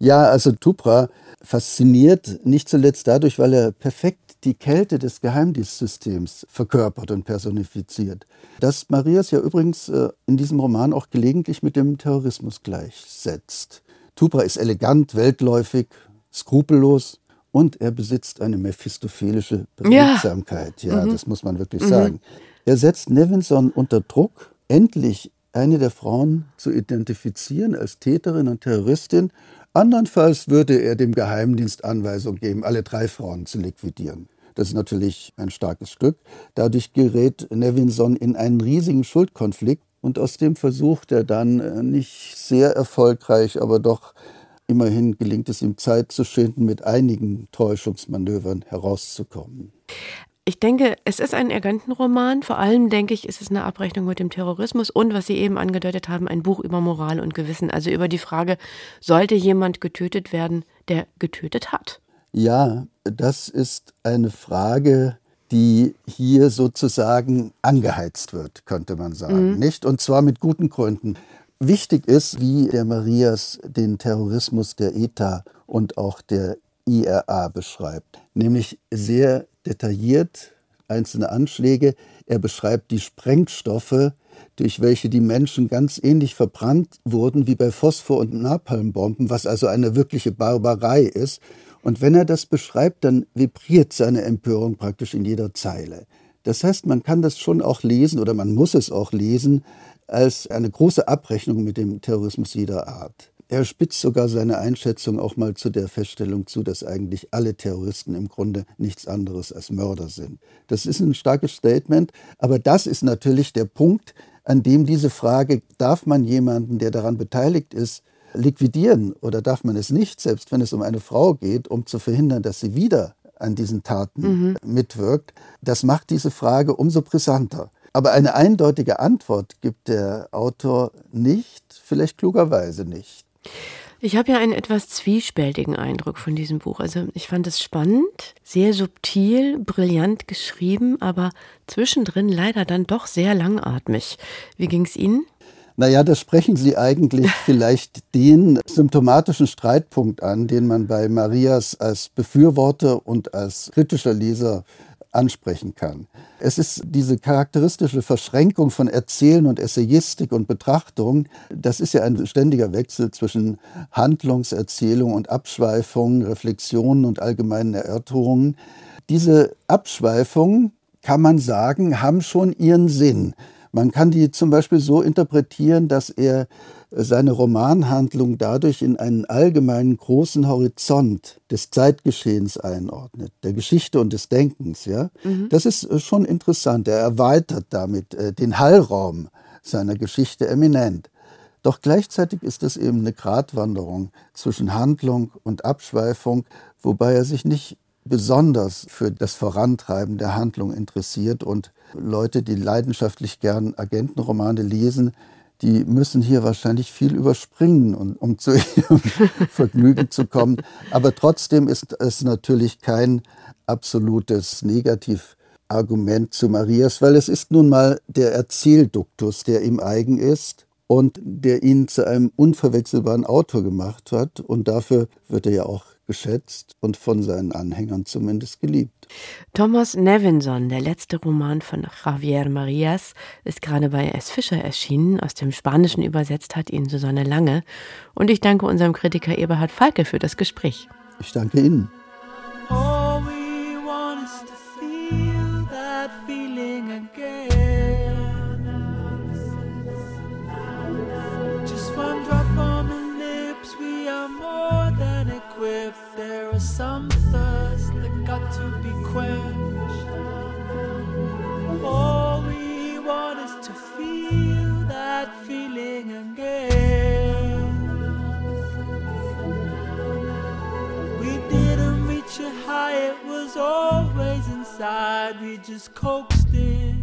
Ja, also Tupra fasziniert nicht zuletzt dadurch, weil er perfekt die Kälte des Geheimdienstsystems verkörpert und personifiziert. Das Marias ja übrigens äh, in diesem Roman auch gelegentlich mit dem Terrorismus gleichsetzt. Tupra ist elegant, weltläufig, skrupellos und er besitzt eine mephistophelische Beredsamkeit. Ja, ja mhm. das muss man wirklich mhm. sagen. Er setzt Nevinson unter Druck, endlich eine der Frauen zu identifizieren als Täterin und Terroristin Andernfalls würde er dem Geheimdienst Anweisung geben, alle drei Frauen zu liquidieren. Das ist natürlich ein starkes Stück. Dadurch gerät Nevinson in einen riesigen Schuldkonflikt und aus dem versucht er dann äh, nicht sehr erfolgreich, aber doch immerhin gelingt es ihm Zeit zu schinden, mit einigen Täuschungsmanövern herauszukommen. Ich denke, es ist ein Agentenroman. Vor allem denke ich, ist es eine Abrechnung mit dem Terrorismus und, was Sie eben angedeutet haben, ein Buch über Moral und Gewissen. Also über die Frage, sollte jemand getötet werden, der getötet hat? Ja, das ist eine Frage, die hier sozusagen angeheizt wird, könnte man sagen, mhm. nicht? Und zwar mit guten Gründen. Wichtig ist, wie der Marias den Terrorismus der ETA und auch der IRA beschreibt, nämlich sehr detailliert einzelne Anschläge. Er beschreibt die Sprengstoffe, durch welche die Menschen ganz ähnlich verbrannt wurden wie bei Phosphor- und Napalmbomben, was also eine wirkliche Barbarei ist. Und wenn er das beschreibt, dann vibriert seine Empörung praktisch in jeder Zeile. Das heißt, man kann das schon auch lesen oder man muss es auch lesen als eine große Abrechnung mit dem Terrorismus jeder Art. Er spitzt sogar seine Einschätzung auch mal zu der Feststellung zu, dass eigentlich alle Terroristen im Grunde nichts anderes als Mörder sind. Das ist ein starkes Statement, aber das ist natürlich der Punkt, an dem diese Frage, darf man jemanden, der daran beteiligt ist, liquidieren oder darf man es nicht, selbst wenn es um eine Frau geht, um zu verhindern, dass sie wieder an diesen Taten mhm. mitwirkt, das macht diese Frage umso brisanter. Aber eine eindeutige Antwort gibt der Autor nicht, vielleicht klugerweise nicht. Ich habe ja einen etwas zwiespältigen Eindruck von diesem Buch. Also ich fand es spannend, sehr subtil, brillant geschrieben, aber zwischendrin leider dann doch sehr langatmig. Wie ging es Ihnen? Naja, da sprechen Sie eigentlich <laughs> vielleicht den symptomatischen Streitpunkt an, den man bei Marias als Befürworter und als kritischer Leser ansprechen kann. Es ist diese charakteristische Verschränkung von Erzählen und Essayistik und Betrachtung. Das ist ja ein ständiger Wechsel zwischen Handlungserzählung und Abschweifung, Reflexionen und allgemeinen Erörterungen. Diese Abschweifungen, kann man sagen, haben schon ihren Sinn. Man kann die zum Beispiel so interpretieren, dass er seine Romanhandlung dadurch in einen allgemeinen großen Horizont des Zeitgeschehens einordnet, der Geschichte und des Denkens. Ja, mhm. das ist äh, schon interessant. Er erweitert damit äh, den Hallraum seiner Geschichte eminent. Doch gleichzeitig ist es eben eine Gratwanderung zwischen Handlung und Abschweifung, wobei er sich nicht besonders für das Vorantreiben der Handlung interessiert und Leute, die leidenschaftlich gern Agentenromane lesen, die müssen hier wahrscheinlich viel überspringen, um zu <laughs> ihrem Vergnügen zu kommen. Aber trotzdem ist es natürlich kein absolutes Negativargument zu Marias, weil es ist nun mal der Erzählduktus, der ihm eigen ist und der ihn zu einem unverwechselbaren Autor gemacht hat. Und dafür wird er ja auch geschätzt und von seinen Anhängern zumindest geliebt. Thomas Nevinson, der letzte Roman von Javier Marias, ist gerade bei S. Fischer erschienen. Aus dem Spanischen übersetzt hat ihn Susanne Lange. Und ich danke unserem Kritiker Eberhard Falke für das Gespräch. Ich danke Ihnen. There is some thirst that got to be quenched. All we want is to feel that feeling again. We didn't reach it high, it was always inside. We just coaxed it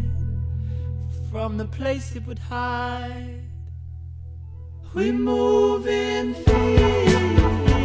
from the place it would hide. We move in fear.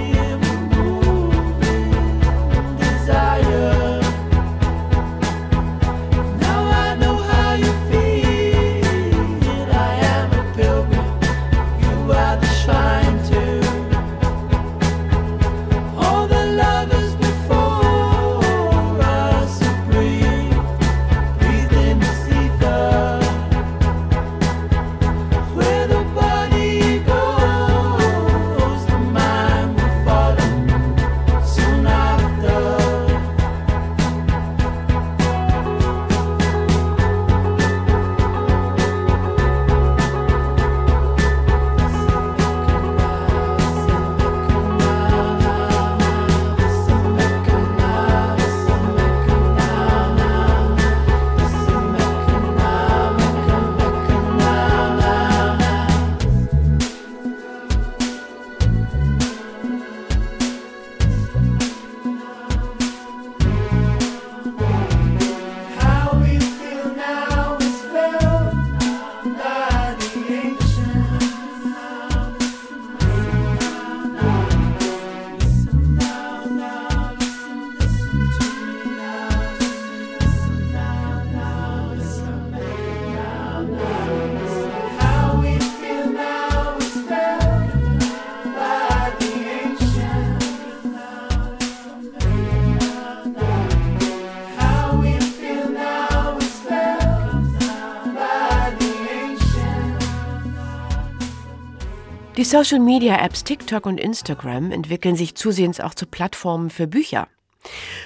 Social-Media-Apps TikTok und Instagram entwickeln sich zusehends auch zu Plattformen für Bücher.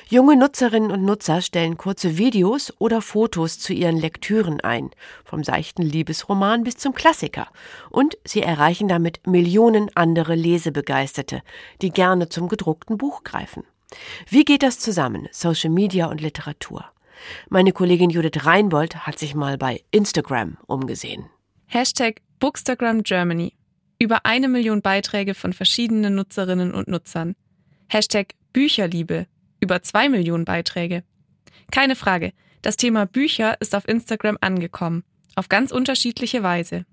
Junge Nutzerinnen und Nutzer stellen kurze Videos oder Fotos zu ihren Lektüren ein, vom seichten Liebesroman bis zum Klassiker. Und sie erreichen damit Millionen andere Lesebegeisterte, die gerne zum gedruckten Buch greifen. Wie geht das zusammen, Social Media und Literatur? Meine Kollegin Judith Reinbold hat sich mal bei Instagram umgesehen. Hashtag Bookstagram Germany über eine Million Beiträge von verschiedenen Nutzerinnen und Nutzern. Hashtag Bücherliebe. Über zwei Millionen Beiträge. Keine Frage, das Thema Bücher ist auf Instagram angekommen. Auf ganz unterschiedliche Weise.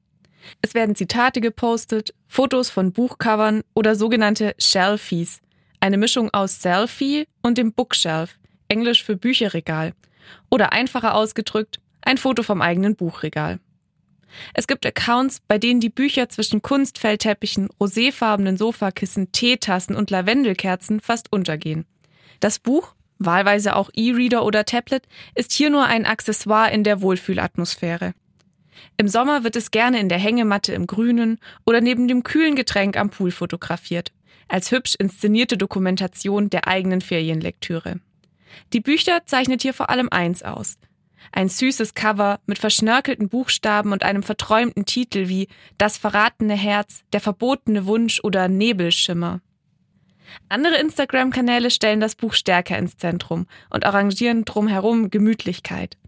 Es werden Zitate gepostet, Fotos von Buchcovern oder sogenannte Shelfies. Eine Mischung aus Selfie und dem Bookshelf, englisch für Bücherregal. Oder einfacher ausgedrückt, ein Foto vom eigenen Buchregal. Es gibt Accounts, bei denen die Bücher zwischen Kunstfellteppichen, roséfarbenen Sofakissen, Teetassen und Lavendelkerzen fast untergehen. Das Buch, wahlweise auch E-Reader oder Tablet, ist hier nur ein Accessoire in der Wohlfühlatmosphäre. Im Sommer wird es gerne in der Hängematte im Grünen oder neben dem kühlen Getränk am Pool fotografiert, als hübsch inszenierte Dokumentation der eigenen Ferienlektüre. Die Bücher zeichnet hier vor allem eins aus. Ein süßes Cover mit verschnörkelten Buchstaben und einem verträumten Titel wie Das verratene Herz, Der verbotene Wunsch oder Nebelschimmer. Andere Instagram-Kanäle stellen das Buch stärker ins Zentrum und arrangieren drumherum Gemütlichkeit.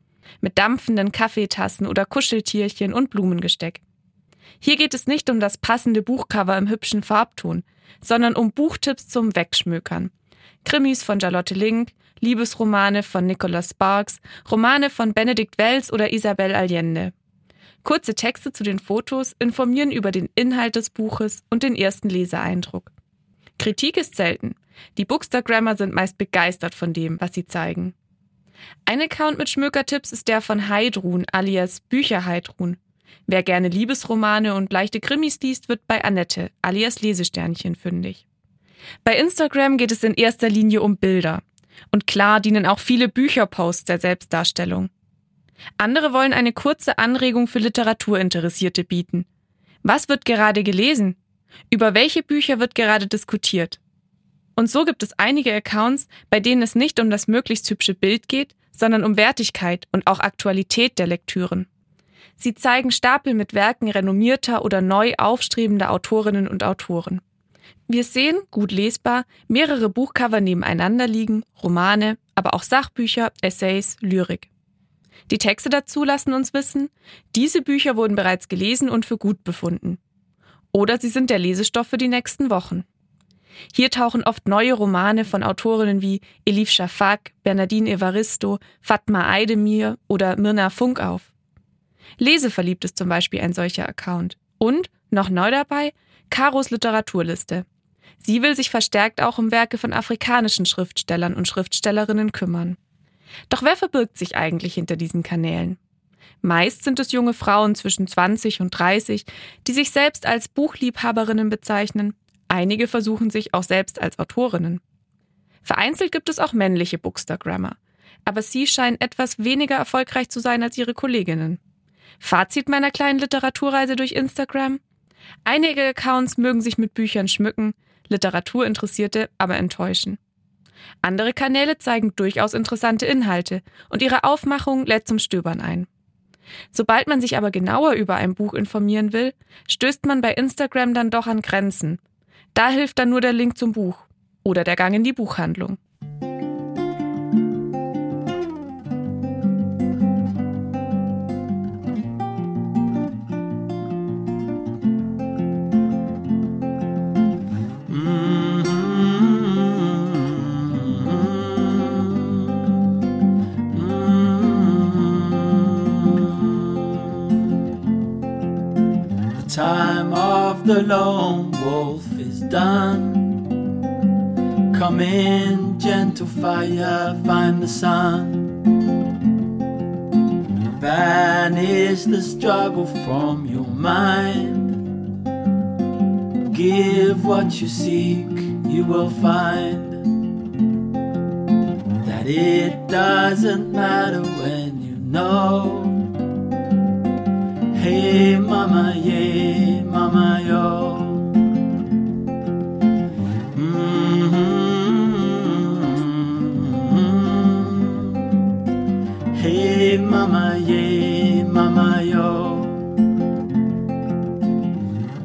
Mit dampfenden Kaffeetassen oder Kuscheltierchen und Blumengesteck. Hier geht es nicht um das passende Buchcover im hübschen Farbton, sondern um Buchtipps zum Wegschmökern. Krimis von Charlotte Link, Liebesromane von Nicholas Sparks, Romane von Benedikt Wells oder Isabel Allende. Kurze Texte zu den Fotos informieren über den Inhalt des Buches und den ersten Leseeindruck. Kritik ist selten. Die Bookstagrammer sind meist begeistert von dem, was sie zeigen. Ein Account mit Schmökertipps ist der von Heidrun alias Bücher Heidrun. Wer gerne Liebesromane und leichte Krimis liest, wird bei Annette alias Lesesternchen fündig. Bei Instagram geht es in erster Linie um Bilder. Und klar dienen auch viele Bücherposts der Selbstdarstellung. Andere wollen eine kurze Anregung für Literaturinteressierte bieten. Was wird gerade gelesen? Über welche Bücher wird gerade diskutiert? Und so gibt es einige Accounts, bei denen es nicht um das möglichst hübsche Bild geht, sondern um Wertigkeit und auch Aktualität der Lektüren. Sie zeigen Stapel mit Werken renommierter oder neu aufstrebender Autorinnen und Autoren. Wir sehen, gut lesbar, mehrere Buchcover nebeneinander liegen, Romane, aber auch Sachbücher, Essays, Lyrik. Die Texte dazu lassen uns wissen, diese Bücher wurden bereits gelesen und für gut befunden. Oder sie sind der Lesestoff für die nächsten Wochen. Hier tauchen oft neue Romane von Autorinnen wie Elif Shafak, Bernardine Evaristo, Fatma Aydemir oder Mirna Funk auf. Leseverliebt ist zum Beispiel ein solcher Account. Und, noch neu dabei, Karos Literaturliste. Sie will sich verstärkt auch um Werke von afrikanischen Schriftstellern und Schriftstellerinnen kümmern. Doch wer verbirgt sich eigentlich hinter diesen Kanälen? Meist sind es junge Frauen zwischen 20 und 30, die sich selbst als Buchliebhaberinnen bezeichnen. Einige versuchen sich auch selbst als Autorinnen. Vereinzelt gibt es auch männliche Bookstagrammer. Aber sie scheinen etwas weniger erfolgreich zu sein als ihre Kolleginnen. Fazit meiner kleinen Literaturreise durch Instagram? Einige Accounts mögen sich mit Büchern schmücken, Literaturinteressierte aber enttäuschen. Andere Kanäle zeigen durchaus interessante Inhalte und ihre Aufmachung lädt zum Stöbern ein. Sobald man sich aber genauer über ein Buch informieren will, stößt man bei Instagram dann doch an Grenzen. Da hilft dann nur der Link zum Buch oder der Gang in die Buchhandlung. The lone wolf is done. Come in, gentle fire, find the sun. Banish the struggle from your mind. Give what you seek, you will find that it doesn't matter when you know. Hey mama, yeah, mama, yo. Mm-hmm. Hey mama, yeah, mama, yo.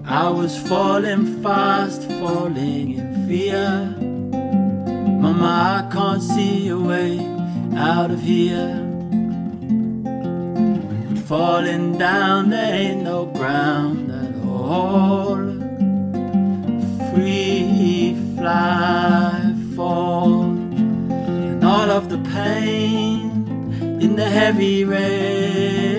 I was falling fast, falling in fear. Mama, I can't see a way out of here falling down, there ain't no ground at all. Free fly fall, and all of the pain in the heavy rain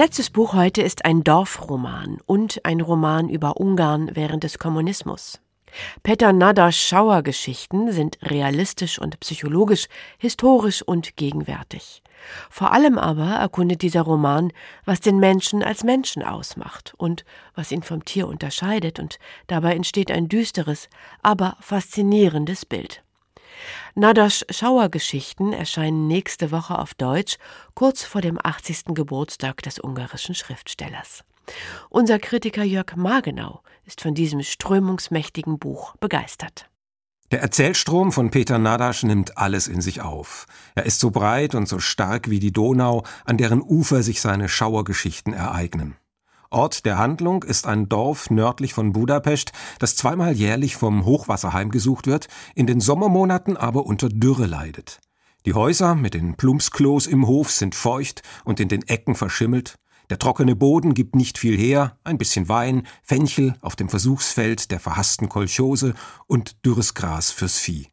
letztes Buch heute ist ein Dorfroman und ein Roman über Ungarn während des Kommunismus. Peter Nadas Schauergeschichten sind realistisch und psychologisch, historisch und gegenwärtig. Vor allem aber erkundet dieser Roman, was den Menschen als Menschen ausmacht und was ihn vom Tier unterscheidet, und dabei entsteht ein düsteres, aber faszinierendes Bild. Nadas Schauergeschichten erscheinen nächste Woche auf Deutsch, kurz vor dem 80. Geburtstag des ungarischen Schriftstellers. Unser Kritiker Jörg Magenau ist von diesem strömungsmächtigen Buch begeistert. Der Erzählstrom von Peter Nadasch nimmt alles in sich auf. Er ist so breit und so stark wie die Donau, an deren Ufer sich seine Schauergeschichten ereignen. Ort der Handlung ist ein Dorf nördlich von Budapest, das zweimal jährlich vom Hochwasser heimgesucht wird, in den Sommermonaten aber unter Dürre leidet. Die Häuser mit den Plumpsklos im Hof sind feucht und in den Ecken verschimmelt. Der trockene Boden gibt nicht viel her, ein bisschen Wein, Fenchel auf dem Versuchsfeld der verhassten Kolchose und dürres Gras fürs Vieh.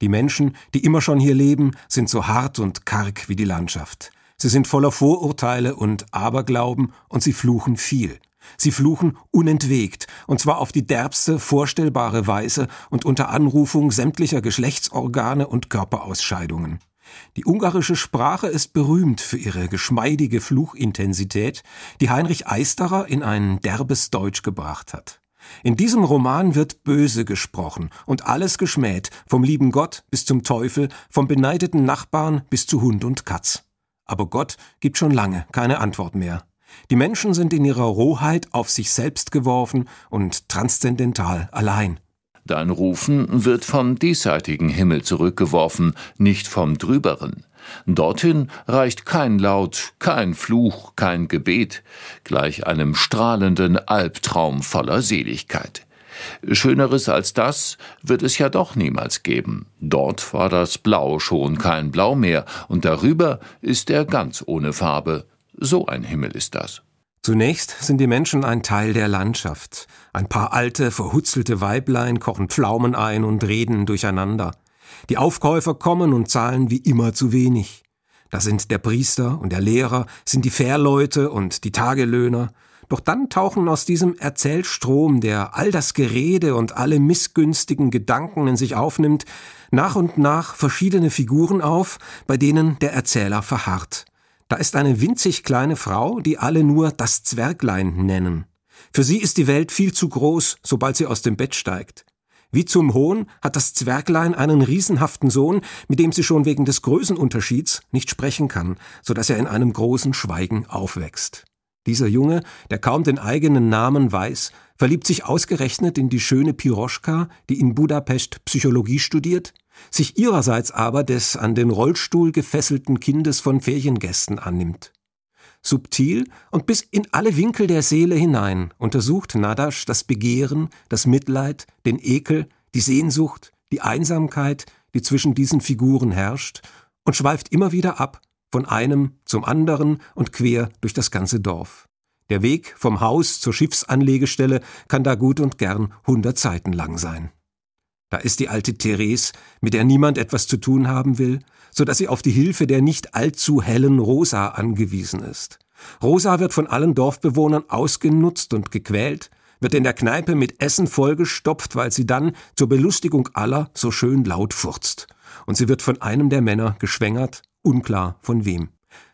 Die Menschen, die immer schon hier leben, sind so hart und karg wie die Landschaft. Sie sind voller Vorurteile und Aberglauben und sie fluchen viel. Sie fluchen unentwegt, und zwar auf die derbste vorstellbare Weise und unter Anrufung sämtlicher Geschlechtsorgane und Körperausscheidungen. Die ungarische Sprache ist berühmt für ihre geschmeidige Fluchintensität, die Heinrich Eisterer in ein derbes Deutsch gebracht hat. In diesem Roman wird böse gesprochen und alles geschmäht, vom lieben Gott bis zum Teufel, vom beneideten Nachbarn bis zu Hund und Katz. Aber Gott gibt schon lange keine Antwort mehr. Die Menschen sind in ihrer Rohheit auf sich selbst geworfen und transzendental allein. Dein Rufen wird vom diesseitigen Himmel zurückgeworfen, nicht vom drüberen. Dorthin reicht kein Laut, kein Fluch, kein Gebet, gleich einem strahlenden Albtraum voller Seligkeit. Schöneres als das wird es ja doch niemals geben. Dort war das Blau schon kein Blau mehr, und darüber ist er ganz ohne Farbe. So ein Himmel ist das. Zunächst sind die Menschen ein Teil der Landschaft. Ein paar alte, verhutzelte Weiblein kochen Pflaumen ein und reden durcheinander. Die Aufkäufer kommen und zahlen wie immer zu wenig. Da sind der Priester und der Lehrer, sind die Fährleute und die Tagelöhner, doch dann tauchen aus diesem Erzählstrom, der all das Gerede und alle missgünstigen Gedanken in sich aufnimmt, nach und nach verschiedene Figuren auf, bei denen der Erzähler verharrt. Da ist eine winzig kleine Frau, die alle nur das Zwerglein nennen. Für sie ist die Welt viel zu groß, sobald sie aus dem Bett steigt. Wie zum Hohn hat das Zwerglein einen riesenhaften Sohn, mit dem sie schon wegen des Größenunterschieds nicht sprechen kann, so dass er in einem großen Schweigen aufwächst. Dieser Junge, der kaum den eigenen Namen weiß, verliebt sich ausgerechnet in die schöne Piroschka, die in Budapest Psychologie studiert, sich ihrerseits aber des an den Rollstuhl gefesselten Kindes von Feriengästen annimmt. Subtil und bis in alle Winkel der Seele hinein untersucht Nadasch das Begehren, das Mitleid, den Ekel, die Sehnsucht, die Einsamkeit, die zwischen diesen Figuren herrscht, und schweift immer wieder ab von einem zum anderen und quer durch das ganze Dorf. Der Weg vom Haus zur Schiffsanlegestelle kann da gut und gern hundert Seiten lang sein. Da ist die alte Therese, mit der niemand etwas zu tun haben will, so dass sie auf die Hilfe der nicht allzu hellen Rosa angewiesen ist. Rosa wird von allen Dorfbewohnern ausgenutzt und gequält, wird in der Kneipe mit Essen vollgestopft, weil sie dann zur Belustigung aller so schön laut furzt. Und sie wird von einem der Männer geschwängert unklar von wem.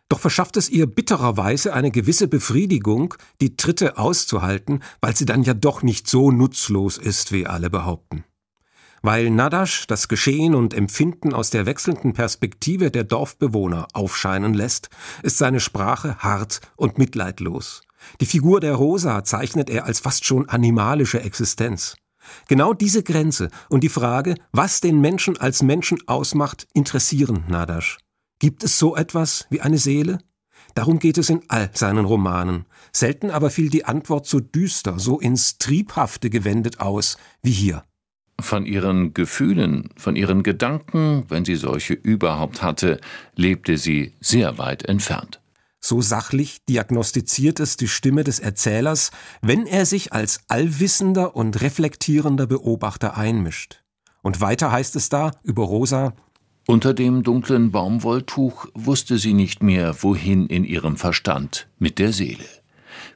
Doch verschafft es ihr bittererweise eine gewisse Befriedigung, die Tritte auszuhalten, weil sie dann ja doch nicht so nutzlos ist, wie alle behaupten. Weil Nadasch das Geschehen und Empfinden aus der wechselnden Perspektive der Dorfbewohner aufscheinen lässt, ist seine Sprache hart und mitleidlos. Die Figur der Rosa zeichnet er als fast schon animalische Existenz. Genau diese Grenze und die Frage, was den Menschen als Menschen ausmacht, interessieren Nadasch. Gibt es so etwas wie eine Seele? Darum geht es in all seinen Romanen. Selten aber fiel die Antwort so düster, so ins Triebhafte gewendet aus wie hier. Von ihren Gefühlen, von ihren Gedanken, wenn sie solche überhaupt hatte, lebte sie sehr weit entfernt. So sachlich diagnostiziert es die Stimme des Erzählers, wenn er sich als allwissender und reflektierender Beobachter einmischt. Und weiter heißt es da über Rosa Unter dem dunklen Baumwolltuch wusste sie nicht mehr, wohin in ihrem Verstand mit der Seele.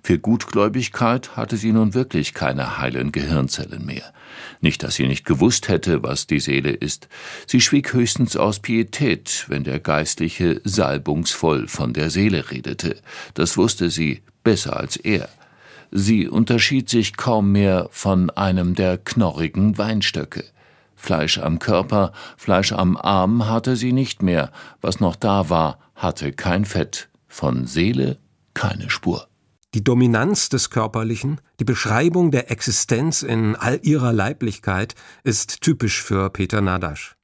Für Gutgläubigkeit hatte sie nun wirklich keine heilen Gehirnzellen mehr. Nicht, dass sie nicht gewusst hätte, was die Seele ist. Sie schwieg höchstens aus Pietät, wenn der Geistliche salbungsvoll von der Seele redete. Das wusste sie besser als er. Sie unterschied sich kaum mehr von einem der knorrigen Weinstöcke. Fleisch am Körper, Fleisch am Arm hatte sie nicht mehr. Was noch da war, hatte kein Fett. Von Seele keine Spur. Die Dominanz des Körperlichen, die Beschreibung der Existenz in all ihrer Leiblichkeit ist typisch für Peter Nadasch.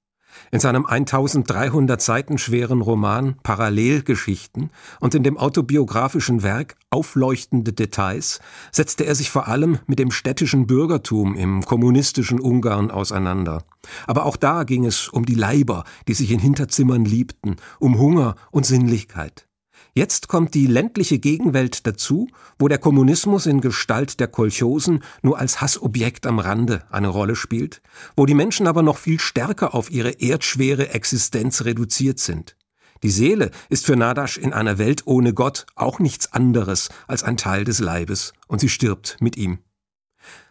In seinem 1300 Seiten schweren Roman Parallelgeschichten und in dem autobiografischen Werk Aufleuchtende Details setzte er sich vor allem mit dem städtischen Bürgertum im kommunistischen Ungarn auseinander. Aber auch da ging es um die Leiber, die sich in Hinterzimmern liebten, um Hunger und Sinnlichkeit. Jetzt kommt die ländliche Gegenwelt dazu, wo der Kommunismus in Gestalt der Kolchosen nur als Hassobjekt am Rande eine Rolle spielt, wo die Menschen aber noch viel stärker auf ihre erdschwere Existenz reduziert sind. Die Seele ist für Nadasch in einer Welt ohne Gott auch nichts anderes als ein Teil des Leibes, und sie stirbt mit ihm.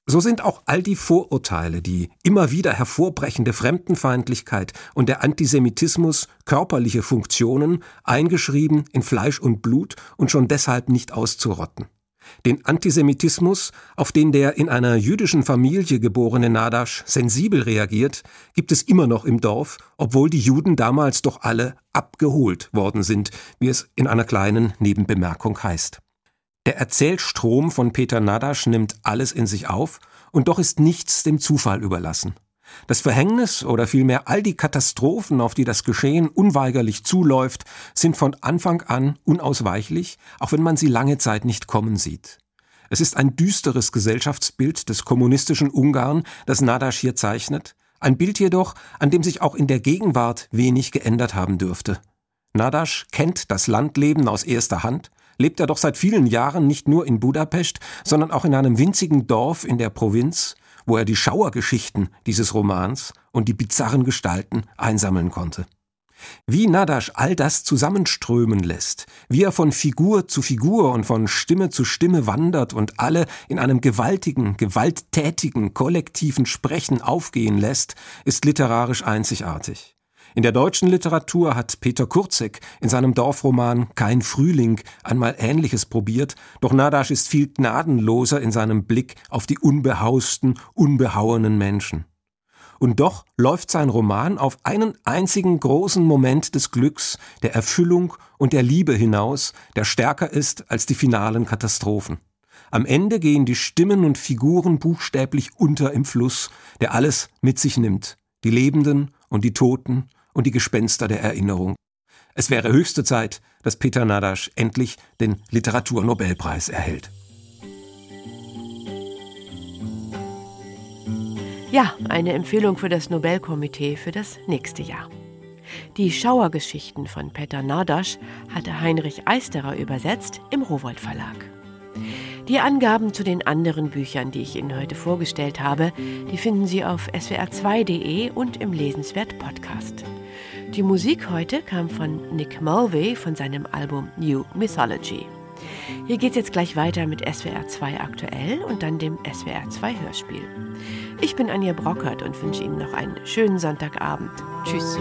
So sind auch all die Vorurteile, die immer wieder hervorbrechende Fremdenfeindlichkeit und der Antisemitismus körperliche Funktionen eingeschrieben in Fleisch und Blut und schon deshalb nicht auszurotten. Den Antisemitismus, auf den der in einer jüdischen Familie geborene Nadasch sensibel reagiert, gibt es immer noch im Dorf, obwohl die Juden damals doch alle abgeholt worden sind, wie es in einer kleinen Nebenbemerkung heißt. Der Erzählstrom von Peter Nadasch nimmt alles in sich auf, und doch ist nichts dem Zufall überlassen. Das Verhängnis oder vielmehr all die Katastrophen, auf die das Geschehen unweigerlich zuläuft, sind von Anfang an unausweichlich, auch wenn man sie lange Zeit nicht kommen sieht. Es ist ein düsteres Gesellschaftsbild des kommunistischen Ungarn, das Nadasch hier zeichnet, ein Bild jedoch, an dem sich auch in der Gegenwart wenig geändert haben dürfte. Nadasch kennt das Landleben aus erster Hand, lebt er doch seit vielen Jahren nicht nur in Budapest, sondern auch in einem winzigen Dorf in der Provinz, wo er die Schauergeschichten dieses Romans und die bizarren Gestalten einsammeln konnte. Wie Nadasch all das zusammenströmen lässt, wie er von Figur zu Figur und von Stimme zu Stimme wandert und alle in einem gewaltigen, gewalttätigen, kollektiven Sprechen aufgehen lässt, ist literarisch einzigartig. In der deutschen Literatur hat Peter Kurzek in seinem Dorfroman Kein Frühling einmal Ähnliches probiert, doch Nadasch ist viel gnadenloser in seinem Blick auf die unbehausten, unbehauenen Menschen. Und doch läuft sein Roman auf einen einzigen großen Moment des Glücks, der Erfüllung und der Liebe hinaus, der stärker ist als die finalen Katastrophen. Am Ende gehen die Stimmen und Figuren buchstäblich unter im Fluss, der alles mit sich nimmt, die Lebenden und die Toten und die Gespenster der Erinnerung. Es wäre höchste Zeit, dass Peter Nadasch endlich den Literaturnobelpreis erhält. Ja, eine Empfehlung für das Nobelkomitee für das nächste Jahr. Die Schauergeschichten von Peter Nadasch hatte Heinrich Eisterer übersetzt im Rowold Verlag. Die Angaben zu den anderen Büchern, die ich Ihnen heute vorgestellt habe, die finden Sie auf swr2.de und im Lesenswert Podcast. Die Musik heute kam von Nick Mulvey von seinem Album New Mythology. Hier geht's jetzt gleich weiter mit SWR 2 aktuell und dann dem SWR 2 Hörspiel. Ich bin Anja Brockert und wünsche Ihnen noch einen schönen Sonntagabend. Tschüss.